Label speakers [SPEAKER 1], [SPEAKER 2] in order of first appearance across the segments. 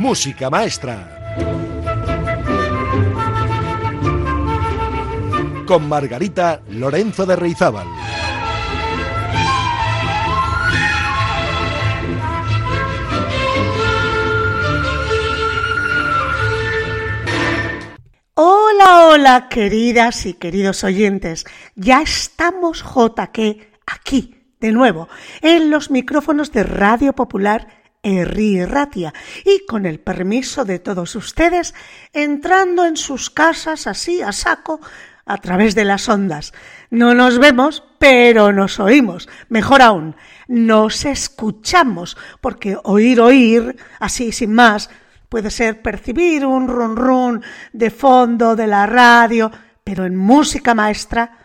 [SPEAKER 1] Música Maestra. Con Margarita Lorenzo de Reizábal.
[SPEAKER 2] Hola, hola, queridas y queridos oyentes. Ya estamos JQ aquí, de nuevo, en los micrófonos de Radio Popular Erri Ratia y con el permiso de todos ustedes, entrando en sus casas así a saco a través de las ondas. No nos vemos, pero nos oímos. Mejor aún, nos escuchamos, porque oír, oír, así sin más, puede ser percibir un run run de fondo de la radio, pero en música maestra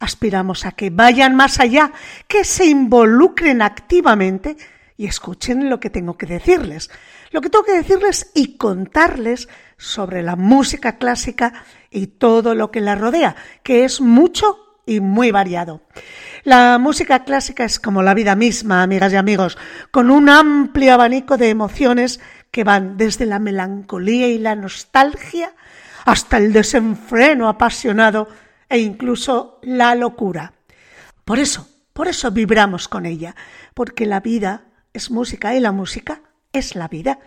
[SPEAKER 2] aspiramos a que vayan más allá, que se involucren activamente y escuchen lo que tengo que decirles. Lo que tengo que decirles y contarles sobre la música clásica y todo lo que la rodea, que es mucho y muy variado. La música clásica es como la vida misma, amigas y amigos, con un amplio abanico de emociones que van desde la melancolía y la nostalgia hasta el desenfreno apasionado e incluso la locura. Por eso, por eso vibramos con ella, porque la vida es música y la música es la vida.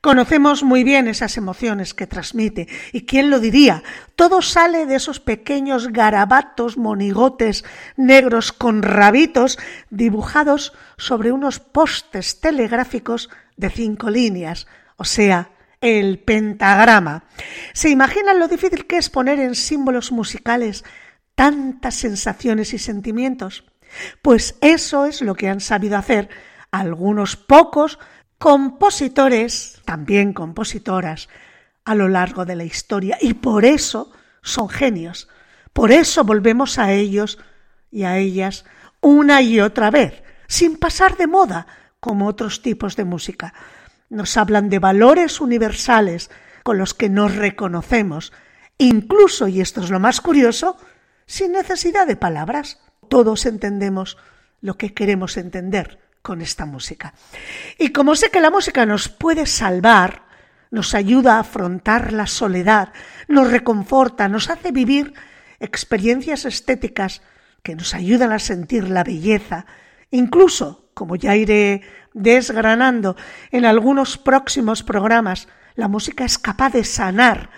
[SPEAKER 2] Conocemos muy bien esas emociones que transmite. ¿Y quién lo diría? Todo sale de esos pequeños garabatos, monigotes negros con rabitos dibujados sobre unos postes telegráficos de cinco líneas, o sea, el pentagrama. ¿Se imaginan lo difícil que es poner en símbolos musicales tantas sensaciones y sentimientos? Pues eso es lo que han sabido hacer algunos pocos compositores, también compositoras, a lo largo de la historia y por eso son genios. Por eso volvemos a ellos y a ellas una y otra vez, sin pasar de moda como otros tipos de música. Nos hablan de valores universales con los que nos reconocemos, incluso, y esto es lo más curioso, sin necesidad de palabras. Todos entendemos lo que queremos entender con esta música. Y como sé que la música nos puede salvar, nos ayuda a afrontar la soledad, nos reconforta, nos hace vivir experiencias estéticas que nos ayudan a sentir la belleza, incluso, como ya iré desgranando en algunos próximos programas, la música es capaz de sanar,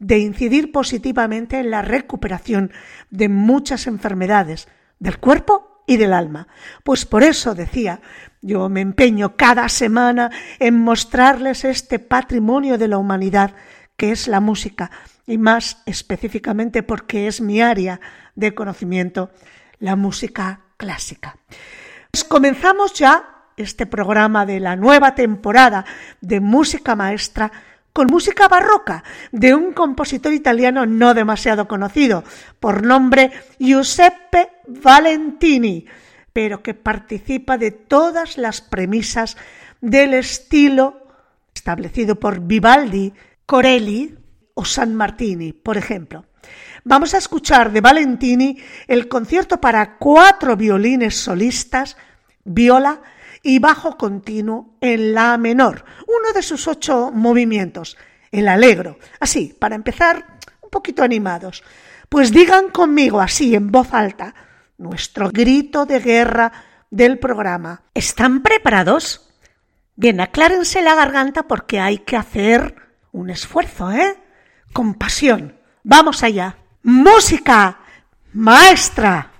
[SPEAKER 2] de incidir positivamente en la recuperación de muchas enfermedades del cuerpo y del alma. Pues por eso decía, yo me empeño cada semana en mostrarles este patrimonio de la humanidad que es la música y más específicamente porque es mi área de conocimiento, la música clásica. Pues comenzamos ya este programa de la nueva temporada de música maestra con música barroca de un compositor italiano no demasiado conocido, por nombre Giuseppe Valentini, pero que participa de todas las premisas del estilo establecido por Vivaldi, Corelli o San Martini, por ejemplo. Vamos a escuchar de Valentini el concierto para cuatro violines solistas, viola, y bajo continuo en la menor, uno de sus ocho movimientos, el alegro. Así, para empezar, un poquito animados. Pues digan conmigo así, en voz alta, nuestro grito de guerra del programa. ¿Están preparados? Bien, aclárense la garganta porque hay que hacer un esfuerzo, ¿eh? Con pasión. Vamos allá. Música, maestra.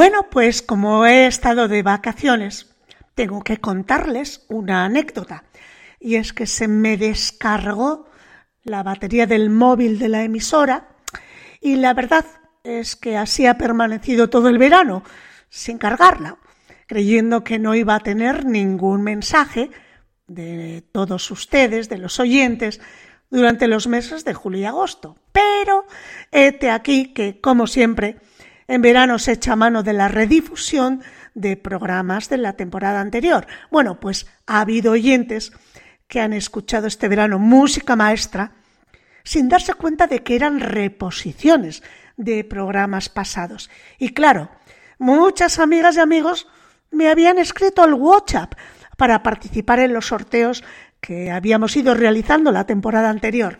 [SPEAKER 2] Bueno, pues como he estado de vacaciones, tengo que contarles una anécdota. Y es que se me descargó la batería del móvil de la emisora y la verdad es que así ha permanecido todo el verano, sin cargarla, creyendo que no iba a tener ningún mensaje de todos ustedes, de los oyentes, durante los meses de julio y agosto. Pero hete aquí que, como siempre, en verano se echa mano de la redifusión de programas de la temporada anterior. Bueno, pues ha habido oyentes que han escuchado este verano música maestra sin darse cuenta de que eran reposiciones de programas pasados. Y claro, muchas amigas y amigos me habían escrito al WhatsApp para participar en los sorteos que habíamos ido realizando la temporada anterior.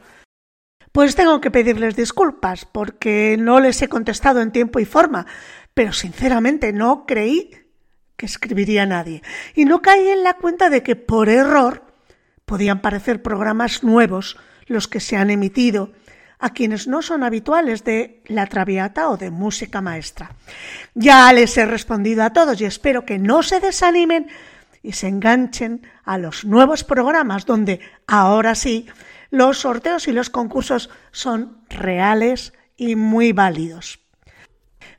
[SPEAKER 2] Pues tengo que pedirles disculpas porque no les he contestado en tiempo y forma, pero sinceramente no creí que escribiría nadie y no caí en la cuenta de que por error podían parecer programas nuevos los que se han emitido a quienes no son habituales de La Traviata o de música maestra. Ya les he respondido a todos y espero que no se desanimen y se enganchen a los nuevos programas donde ahora sí los sorteos y los concursos son reales y muy válidos.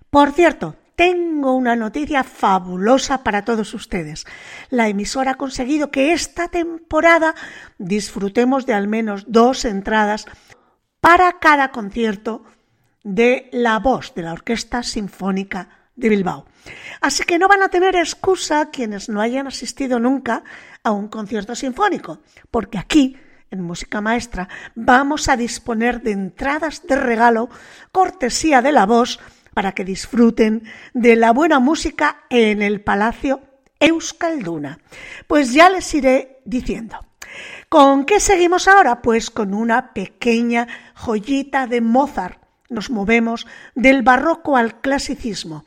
[SPEAKER 2] Por cierto, tengo una noticia fabulosa para todos ustedes. La emisora ha conseguido que esta temporada disfrutemos de al menos dos entradas para cada concierto de la voz de la Orquesta Sinfónica de Bilbao. Así que no van a tener excusa quienes no hayan asistido nunca a un concierto sinfónico, porque aquí en Música Maestra vamos a disponer de entradas de regalo cortesía de la voz para que disfruten de la buena música en el Palacio Euskalduna. Pues ya les iré diciendo. ¿Con qué seguimos ahora? Pues con una pequeña joyita de Mozart. Nos movemos del barroco al clasicismo.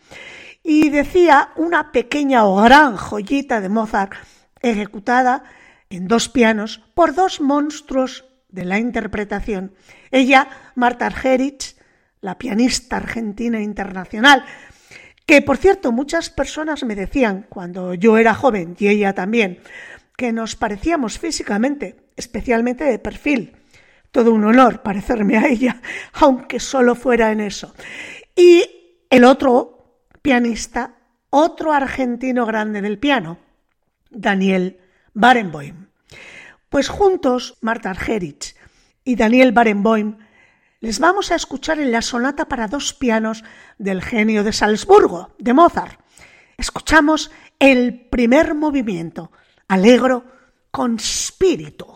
[SPEAKER 2] Y decía una pequeña o gran joyita de Mozart ejecutada en dos pianos por dos monstruos de la interpretación. Ella, Marta Argerich, la pianista argentina internacional, que por cierto muchas personas me decían cuando yo era joven y ella también, que nos parecíamos físicamente, especialmente de perfil. Todo un honor parecerme a ella, aunque solo fuera en eso. Y el otro pianista, otro argentino grande del piano, Daniel Barenboim. Pues juntos, Marta Argerich y Daniel Barenboim, les vamos a escuchar en la sonata para dos pianos del genio de Salzburgo, de Mozart. Escuchamos el primer movimiento, alegro con espíritu.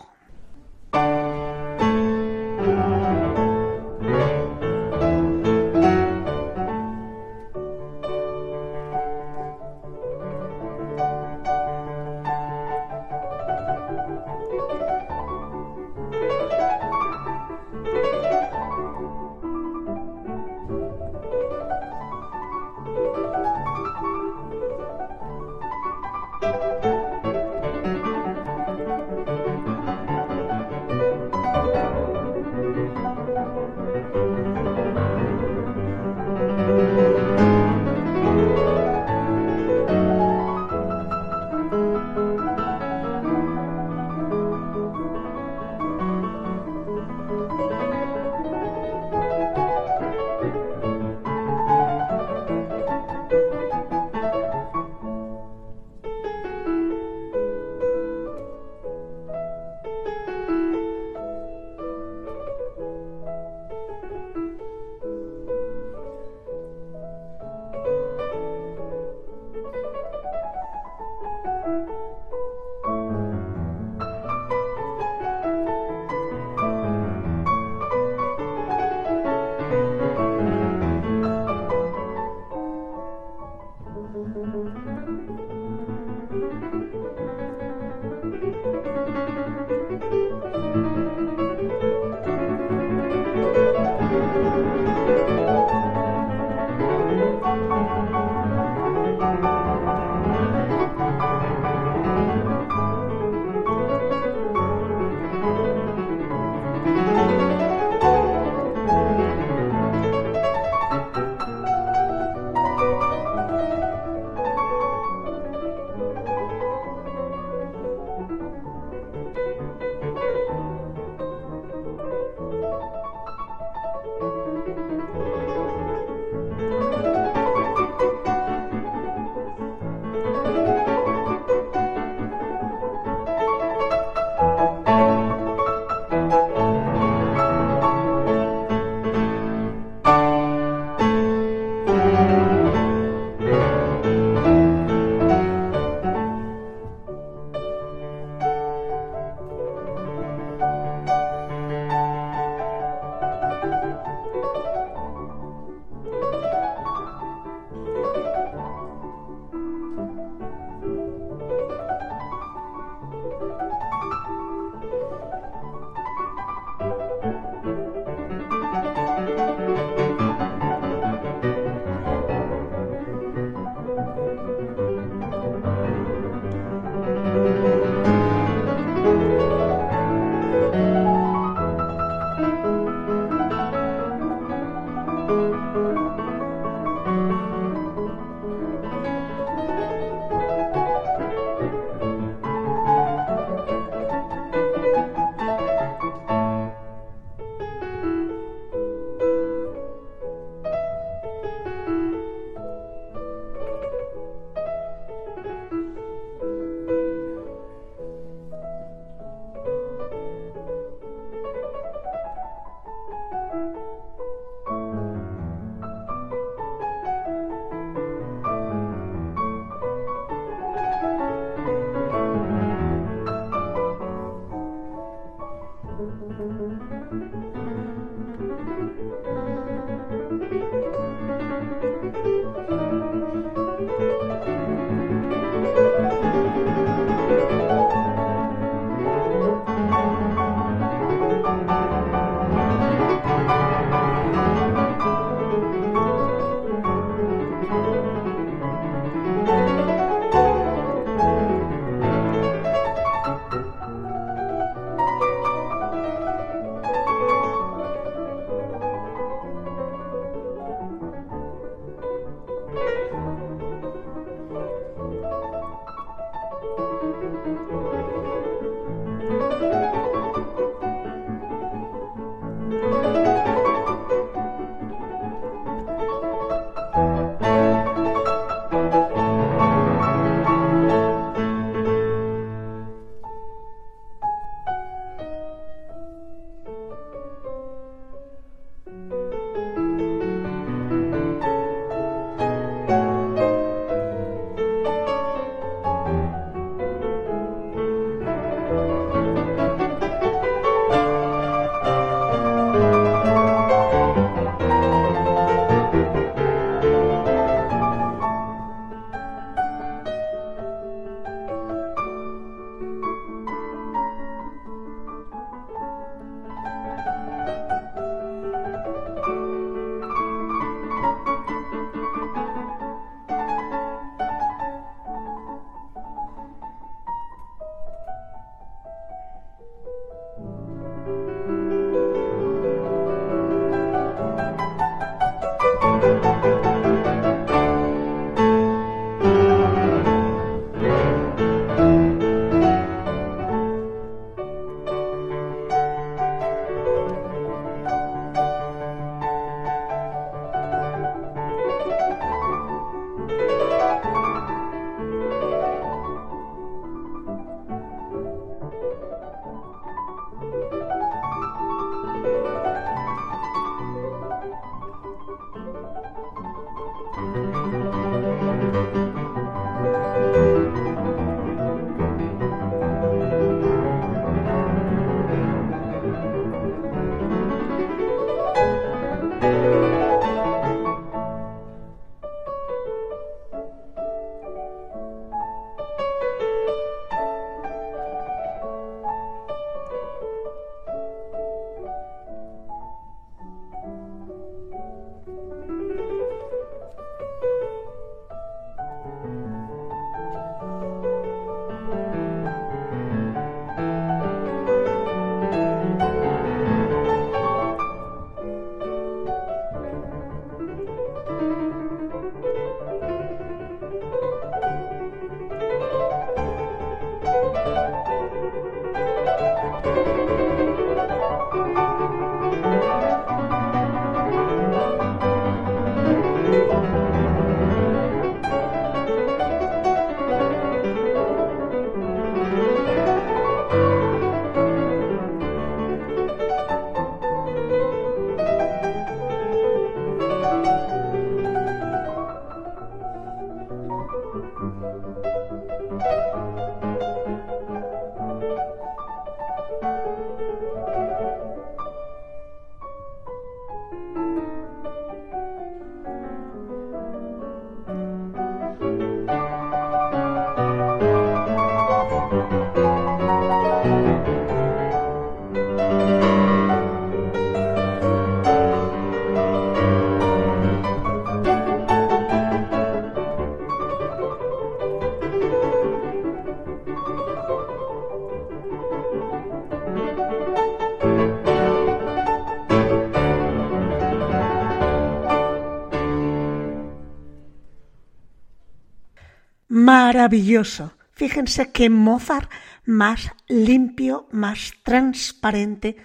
[SPEAKER 2] Maravilloso. Fíjense qué Mozart más limpio, más transparente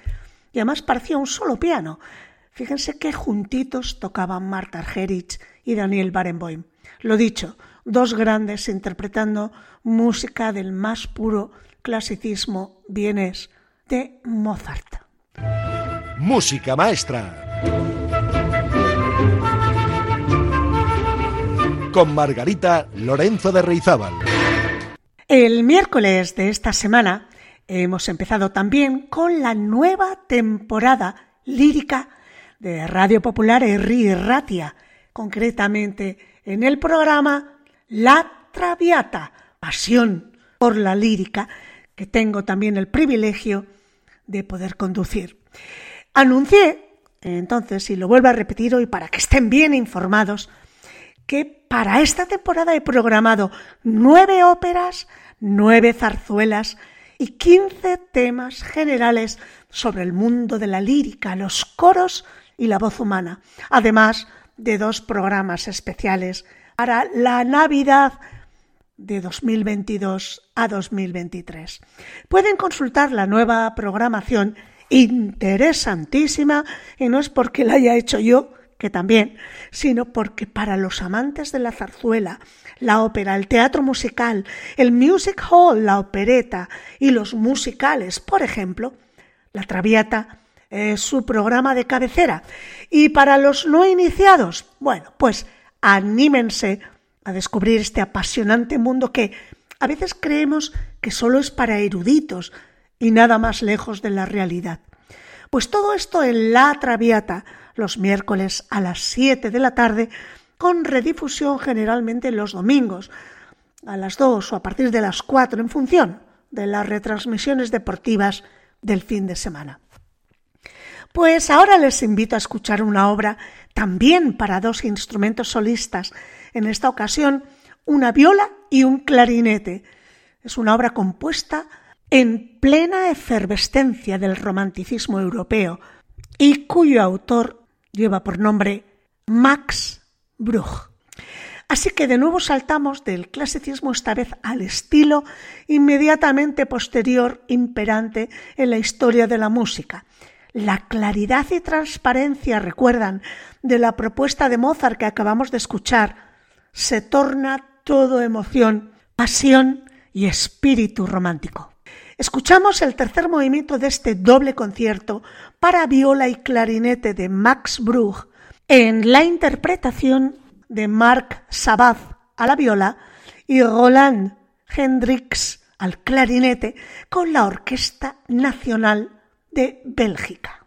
[SPEAKER 2] y además parecía un solo piano. Fíjense qué juntitos tocaban Marta Argerich y Daniel Barenboim. Lo dicho, dos grandes interpretando música del más puro clasicismo vienes de Mozart.
[SPEAKER 1] Música maestra. Con Margarita Lorenzo de Reizábal.
[SPEAKER 2] El miércoles de esta semana Hemos empezado también con la nueva temporada lírica de Radio Popular Erri Ratia, concretamente en el programa La Traviata, pasión por la lírica, que tengo también el privilegio de poder conducir. Anuncié, entonces, y lo vuelvo a repetir hoy para que estén bien informados, que para esta temporada he programado nueve óperas, nueve zarzuelas, y 15 temas generales sobre el mundo de la lírica, los coros y la voz humana, además de dos programas especiales para la Navidad de 2022 a 2023. Pueden consultar la nueva programación interesantísima y no es porque la haya hecho yo, que también, sino porque para los amantes de la zarzuela, la ópera, el teatro musical, el music hall, la opereta y los musicales, por ejemplo, la Traviata es su programa de cabecera. Y para los no iniciados, bueno, pues anímense a descubrir este apasionante mundo que a veces creemos que solo es para eruditos y nada más lejos de la realidad. Pues todo esto en La Traviata, los miércoles a las 7 de la tarde, con redifusión generalmente los domingos, a las 2 o a partir de las 4 en función de las retransmisiones deportivas del fin de semana. Pues ahora les invito a escuchar una obra también para dos instrumentos solistas, en esta ocasión una viola y un clarinete. Es una obra compuesta en plena efervescencia del romanticismo europeo y cuyo autor lleva por nombre Max Bruch. Así que de nuevo saltamos del clasicismo esta vez al estilo inmediatamente posterior imperante en la historia de la música. La claridad y transparencia, recuerdan, de la propuesta de Mozart que acabamos de escuchar, se torna todo emoción, pasión y espíritu romántico. Escuchamos el tercer movimiento de este doble concierto para viola y clarinete de Max Bruch en la interpretación de Marc Sabat a la viola y Roland Hendrix al clarinete con la Orquesta Nacional de Bélgica.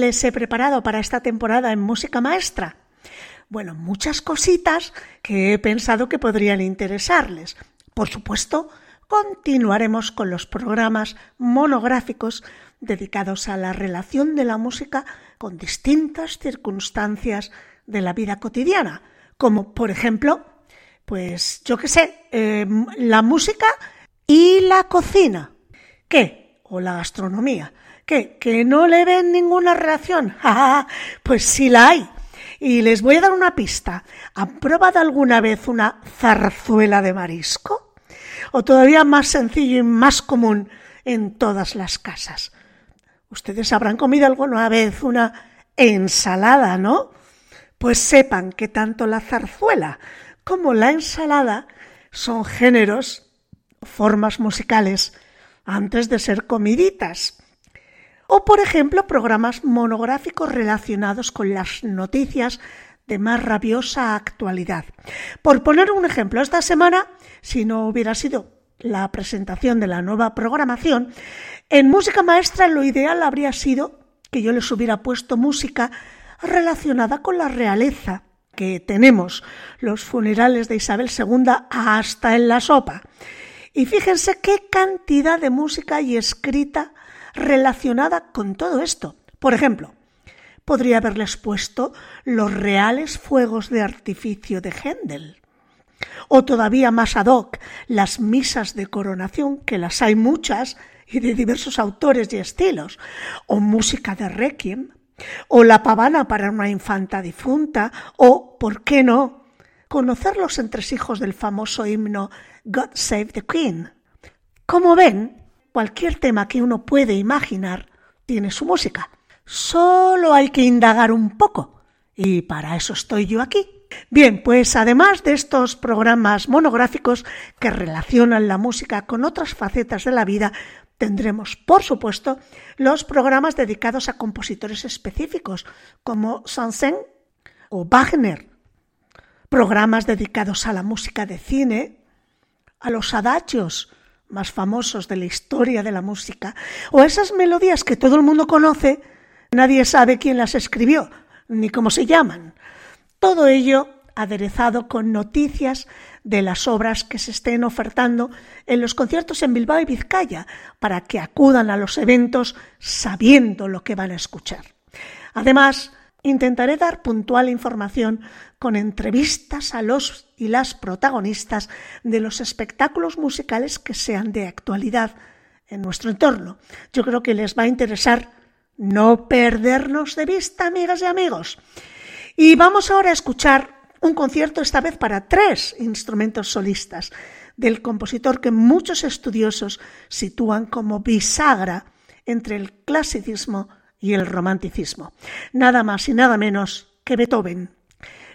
[SPEAKER 2] Les he preparado para esta temporada en Música Maestra? Bueno, muchas cositas que he pensado que podrían interesarles. Por supuesto, continuaremos con los programas monográficos dedicados a la relación de la música con distintas circunstancias de la vida cotidiana, como por ejemplo, pues yo qué sé, em, la música y la cocina. ¿Qué? O la gastronomía. ¿Qué? ¿Que no le ven ninguna relación? pues sí la hay. Y les voy a dar una pista. ¿Han probado alguna vez una zarzuela de marisco? O todavía más sencillo y más común en todas las casas. Ustedes habrán comido alguna vez una ensalada, ¿no? Pues sepan que tanto la zarzuela como la ensalada son géneros, formas musicales, antes de ser comiditas o, por ejemplo, programas monográficos relacionados con las noticias de más rabiosa actualidad. Por poner un ejemplo, esta semana, si no hubiera sido la presentación de la nueva programación, en música maestra lo ideal habría sido que yo les hubiera puesto música relacionada con la realeza, que tenemos los funerales de Isabel II hasta en la sopa. Y fíjense qué cantidad de música hay escrita relacionada con todo esto. Por ejemplo, podría haberles puesto los reales fuegos de artificio de Händel. O todavía más ad hoc, las misas de coronación, que las hay muchas y de diversos autores y estilos, o música de requiem, o la pavana para una infanta difunta, o, ¿por qué no?, conocer los entresijos del famoso himno God Save the Queen. Como ven, cualquier tema que uno puede imaginar tiene su música. Solo hay que indagar un poco. Y para eso estoy yo aquí. Bien, pues además de estos programas monográficos que relacionan la música con otras facetas de la vida, tendremos, por supuesto, los programas dedicados a compositores específicos, como Saint-Saëns o Wagner, programas dedicados a la música de cine, a los adagios más famosos de la historia de la música, o esas melodías que todo el mundo conoce, nadie sabe quién las escribió, ni cómo se llaman. Todo ello aderezado con noticias de las obras que se estén ofertando en los conciertos en Bilbao y Vizcaya, para que acudan a los eventos sabiendo lo que van a escuchar. Además, Intentaré dar puntual información con entrevistas a los y las protagonistas de los espectáculos musicales que sean de actualidad en nuestro entorno. Yo creo que les va a interesar no perdernos de vista, amigas y amigos. Y vamos ahora a escuchar un concierto esta vez para tres instrumentos solistas del compositor que muchos estudiosos sitúan como bisagra entre el clasicismo y el romanticismo. Nada más y nada menos que Beethoven.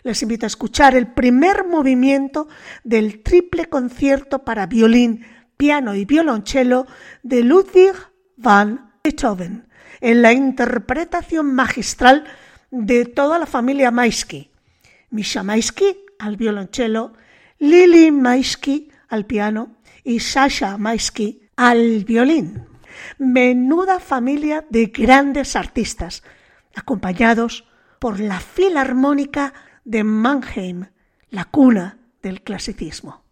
[SPEAKER 2] Les invito a escuchar el primer movimiento del triple concierto para violín, piano y violonchelo de Ludwig van Beethoven, en la interpretación magistral de toda la familia Maisky. Misha Maisky al violonchelo, Lili Maisky al piano y Sasha Maisky al violín. Menuda familia de grandes artistas, acompañados por la Filarmónica de Mannheim, la cuna del clasicismo.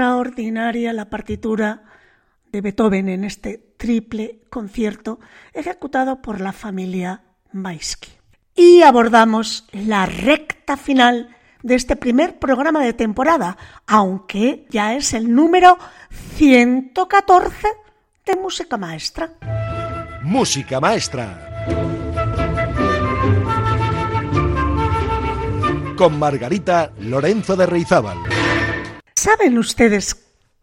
[SPEAKER 2] Extraordinaria la partitura de Beethoven en este triple concierto ejecutado por la familia Maisky. Y abordamos la recta final de este primer programa de temporada, aunque ya es el número 114 de Música Maestra.
[SPEAKER 1] Música Maestra. Con Margarita Lorenzo de Reizábal.
[SPEAKER 2] ¿Saben ustedes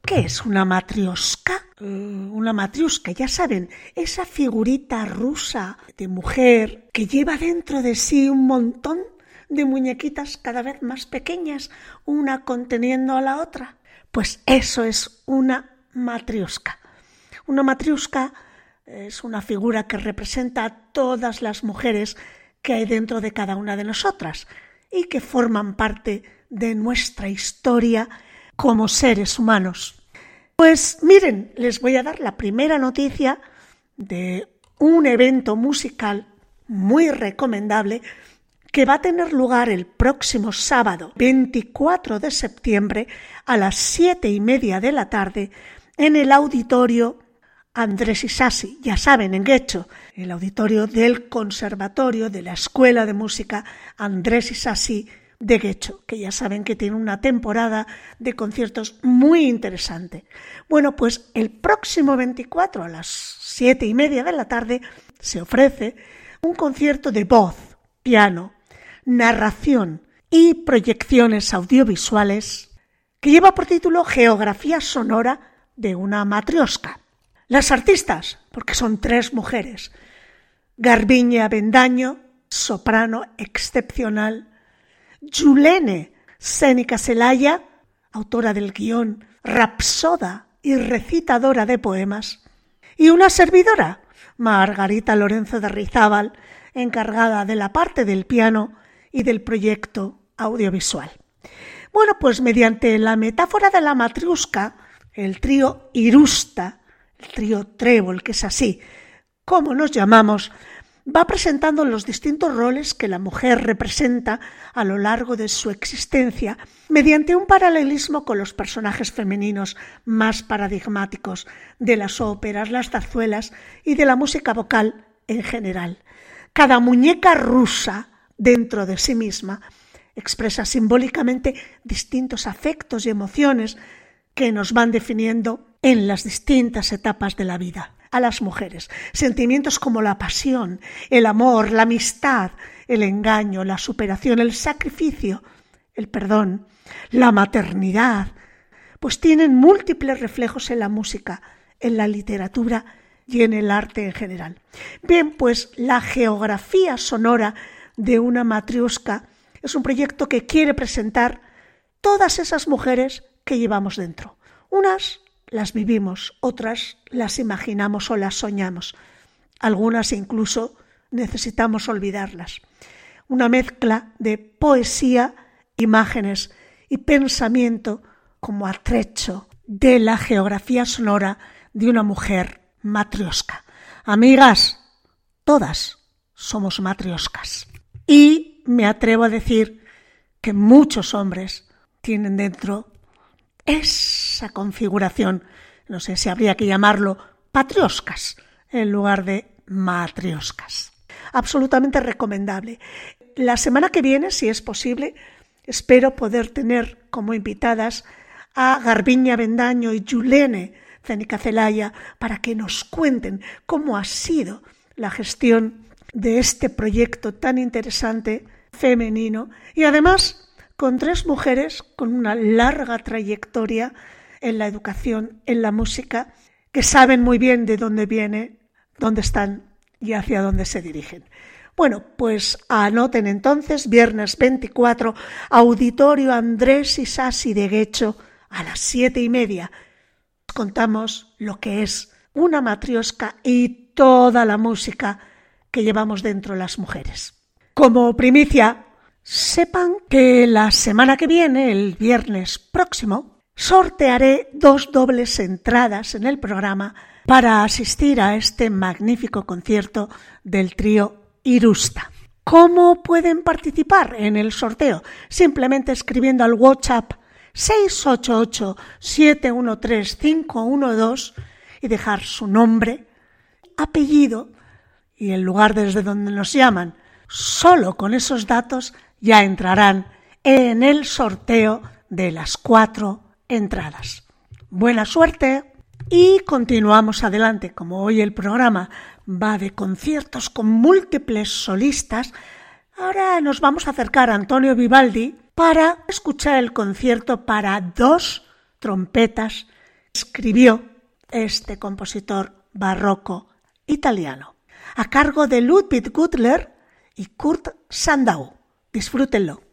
[SPEAKER 2] qué es una matrioska? Eh, una matriusca, ya saben, esa figurita rusa de mujer que lleva dentro de sí un montón de muñequitas cada vez más pequeñas, una conteniendo a la otra. Pues eso es una matriusca. Una matriusca es una figura que representa a todas las mujeres que hay dentro de cada una de nosotras y que forman parte de nuestra historia como seres humanos. Pues miren, les voy a dar la primera noticia de un evento musical muy recomendable que va a tener lugar el próximo sábado 24 de septiembre a las siete y media de la tarde en el auditorio Andrés Isasi, ya saben, en Guecho, el auditorio del Conservatorio de la Escuela de Música Andrés Isasi de Guecho, que ya saben que tiene una temporada de conciertos muy interesante. Bueno, pues el próximo 24 a las siete y media de la tarde se ofrece un concierto de voz, piano, narración y proyecciones audiovisuales que lleva por título Geografía sonora de una matriosca. Las artistas, porque son tres mujeres, Garbiña Bendaño, soprano excepcional, Yulene Sénica Celaya, autora del guion, rapsoda y recitadora de poemas, y una servidora, Margarita Lorenzo de Rizábal, encargada de la parte del piano y del proyecto audiovisual. Bueno, pues mediante la metáfora de la matriusca, el trío Irusta, el trío Trébol, que es así, como nos llamamos, va presentando los distintos roles que la mujer representa a lo largo de su existencia mediante un paralelismo con los personajes femeninos más paradigmáticos de las óperas, las zarzuelas y de la música vocal en general. Cada muñeca rusa dentro de sí misma expresa simbólicamente distintos afectos y emociones que nos van definiendo en las distintas etapas de la vida. A las mujeres, sentimientos como la pasión, el amor, la amistad, el engaño, la superación, el sacrificio, el perdón, la maternidad, pues tienen múltiples reflejos en la música, en la literatura y en el arte en general. Bien, pues la geografía sonora de una matriosca es un proyecto que quiere presentar todas esas mujeres que llevamos dentro. Unas las vivimos, otras las imaginamos o las soñamos. Algunas incluso necesitamos olvidarlas. Una mezcla de poesía, imágenes y pensamiento como atrecho de la geografía sonora de una mujer matriosca. Amigas, todas somos matrioscas. Y me atrevo a decir que muchos hombres tienen dentro esa configuración, no sé si habría que llamarlo patrioscas en lugar de matrioscas. Absolutamente recomendable. La semana que viene, si es posible, espero poder tener como invitadas a Garbiña Bendaño y Yulene Cenica Celaya para que nos cuenten cómo ha sido la gestión de este proyecto tan interesante femenino y además con tres mujeres con una larga trayectoria en la educación, en la música, que saben muy bien de dónde viene, dónde están y hacia dónde se dirigen. Bueno, pues anoten entonces, viernes 24, Auditorio Andrés Isasi de Guecho a las siete y media. Contamos lo que es una matriosca y toda la música que llevamos dentro las mujeres. Como primicia, sepan que la semana que viene, el viernes próximo, sortearé dos dobles entradas en el programa para asistir a este magnífico concierto del trío Irusta. ¿Cómo pueden participar en el sorteo? Simplemente escribiendo al WhatsApp 688-713-512 y dejar su nombre, apellido y el lugar desde donde nos llaman. Solo con esos datos ya entrarán en el sorteo de las cuatro entradas. Buena suerte y continuamos adelante. Como hoy el programa va de conciertos con múltiples solistas, ahora nos vamos a acercar a Antonio Vivaldi para escuchar el concierto para dos trompetas que escribió este compositor barroco italiano, a cargo de Ludwig Gutler y Kurt Sandau. Disfrútenlo.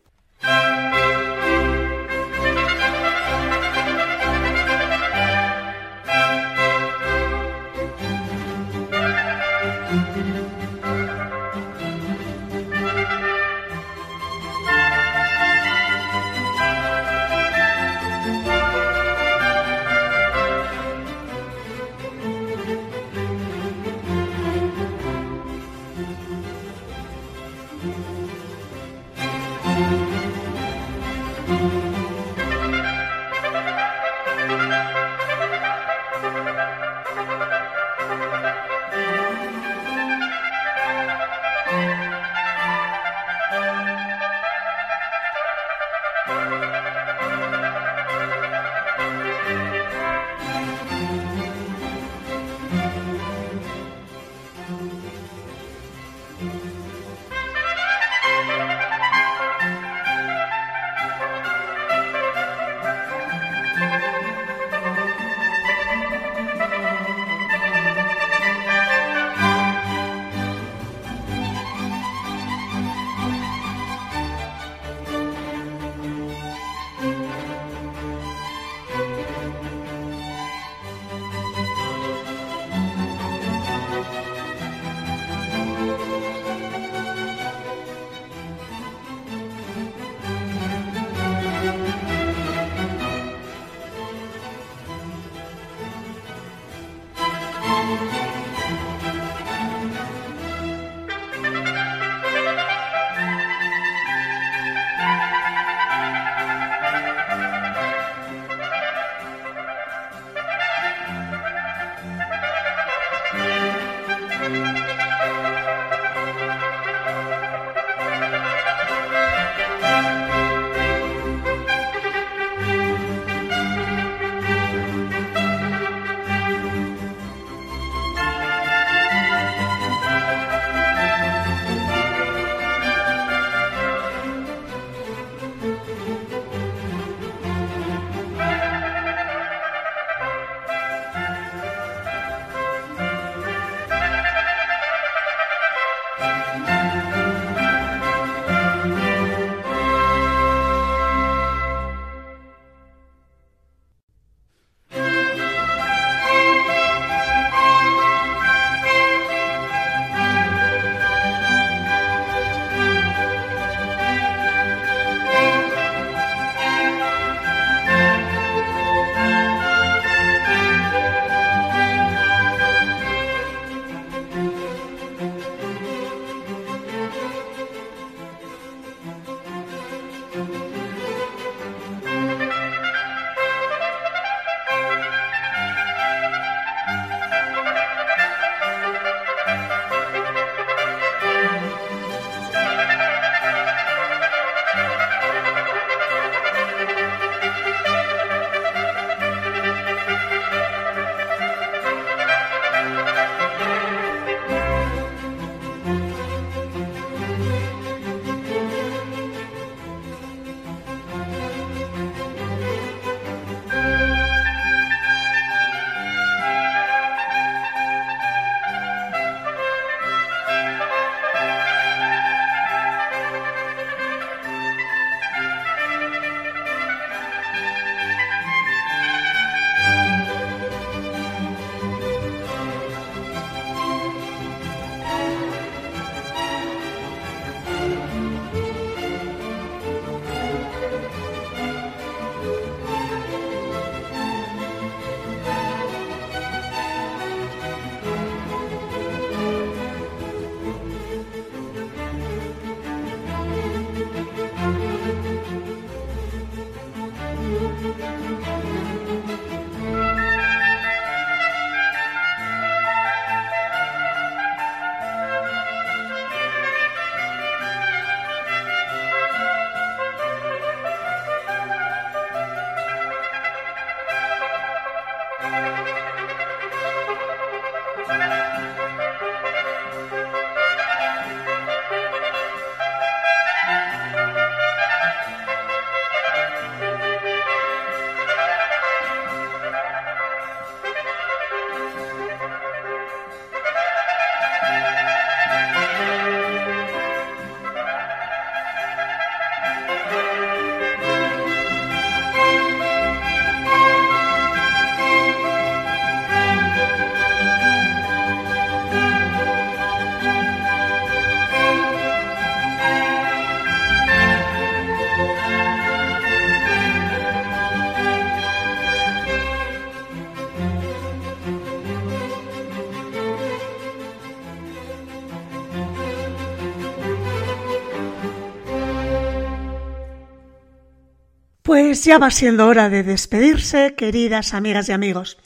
[SPEAKER 2] Pues ya va siendo hora de despedirse, queridas amigas y amigos.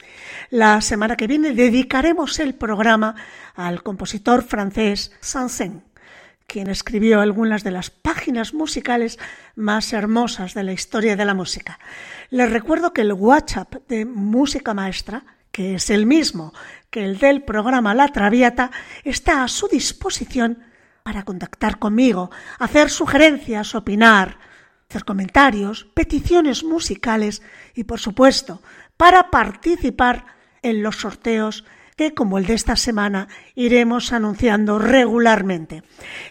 [SPEAKER 2] La semana que viene dedicaremos el programa al compositor francés Saint-Saëns, quien escribió algunas de las páginas musicales más hermosas de la historia de la música. Les recuerdo que el WhatsApp de Música Maestra, que es el mismo que el del programa La Traviata, está a su disposición para contactar conmigo, hacer sugerencias, opinar, hacer comentarios, peticiones musicales y, por supuesto, para participar en los sorteos que, como el de esta semana, iremos anunciando regularmente.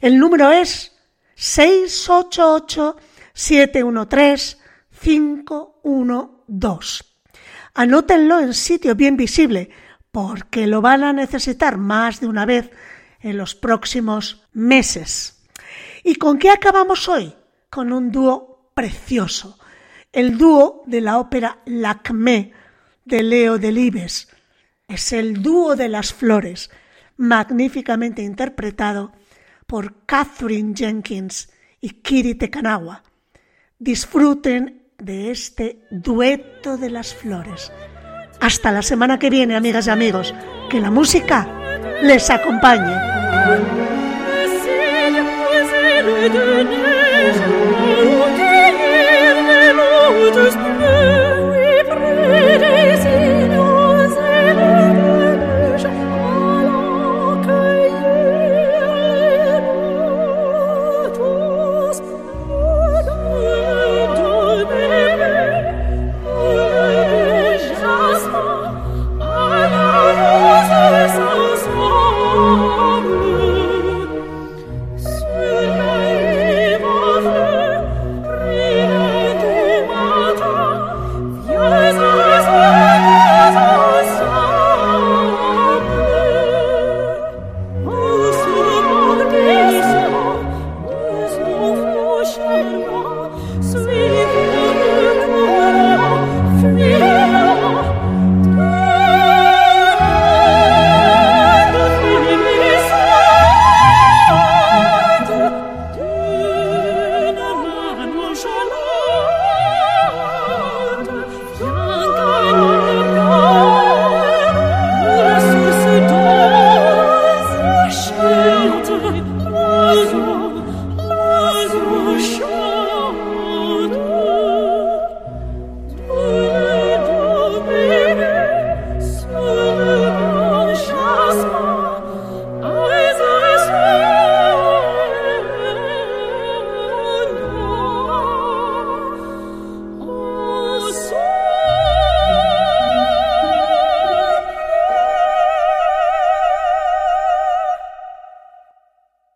[SPEAKER 2] El número es 688-713-512. Anótenlo en sitio bien visible, porque lo van a necesitar más de una vez en los próximos meses. ¿Y con qué acabamos hoy? Con un dúo precioso, el dúo de la ópera Lacmé de Leo Delibes. Es el dúo de las flores, magníficamente interpretado por Catherine Jenkins y Kiri Tekanawa. Disfruten de este dueto de las flores. Hasta la semana que viene, amigas y amigos. Que la música les acompañe.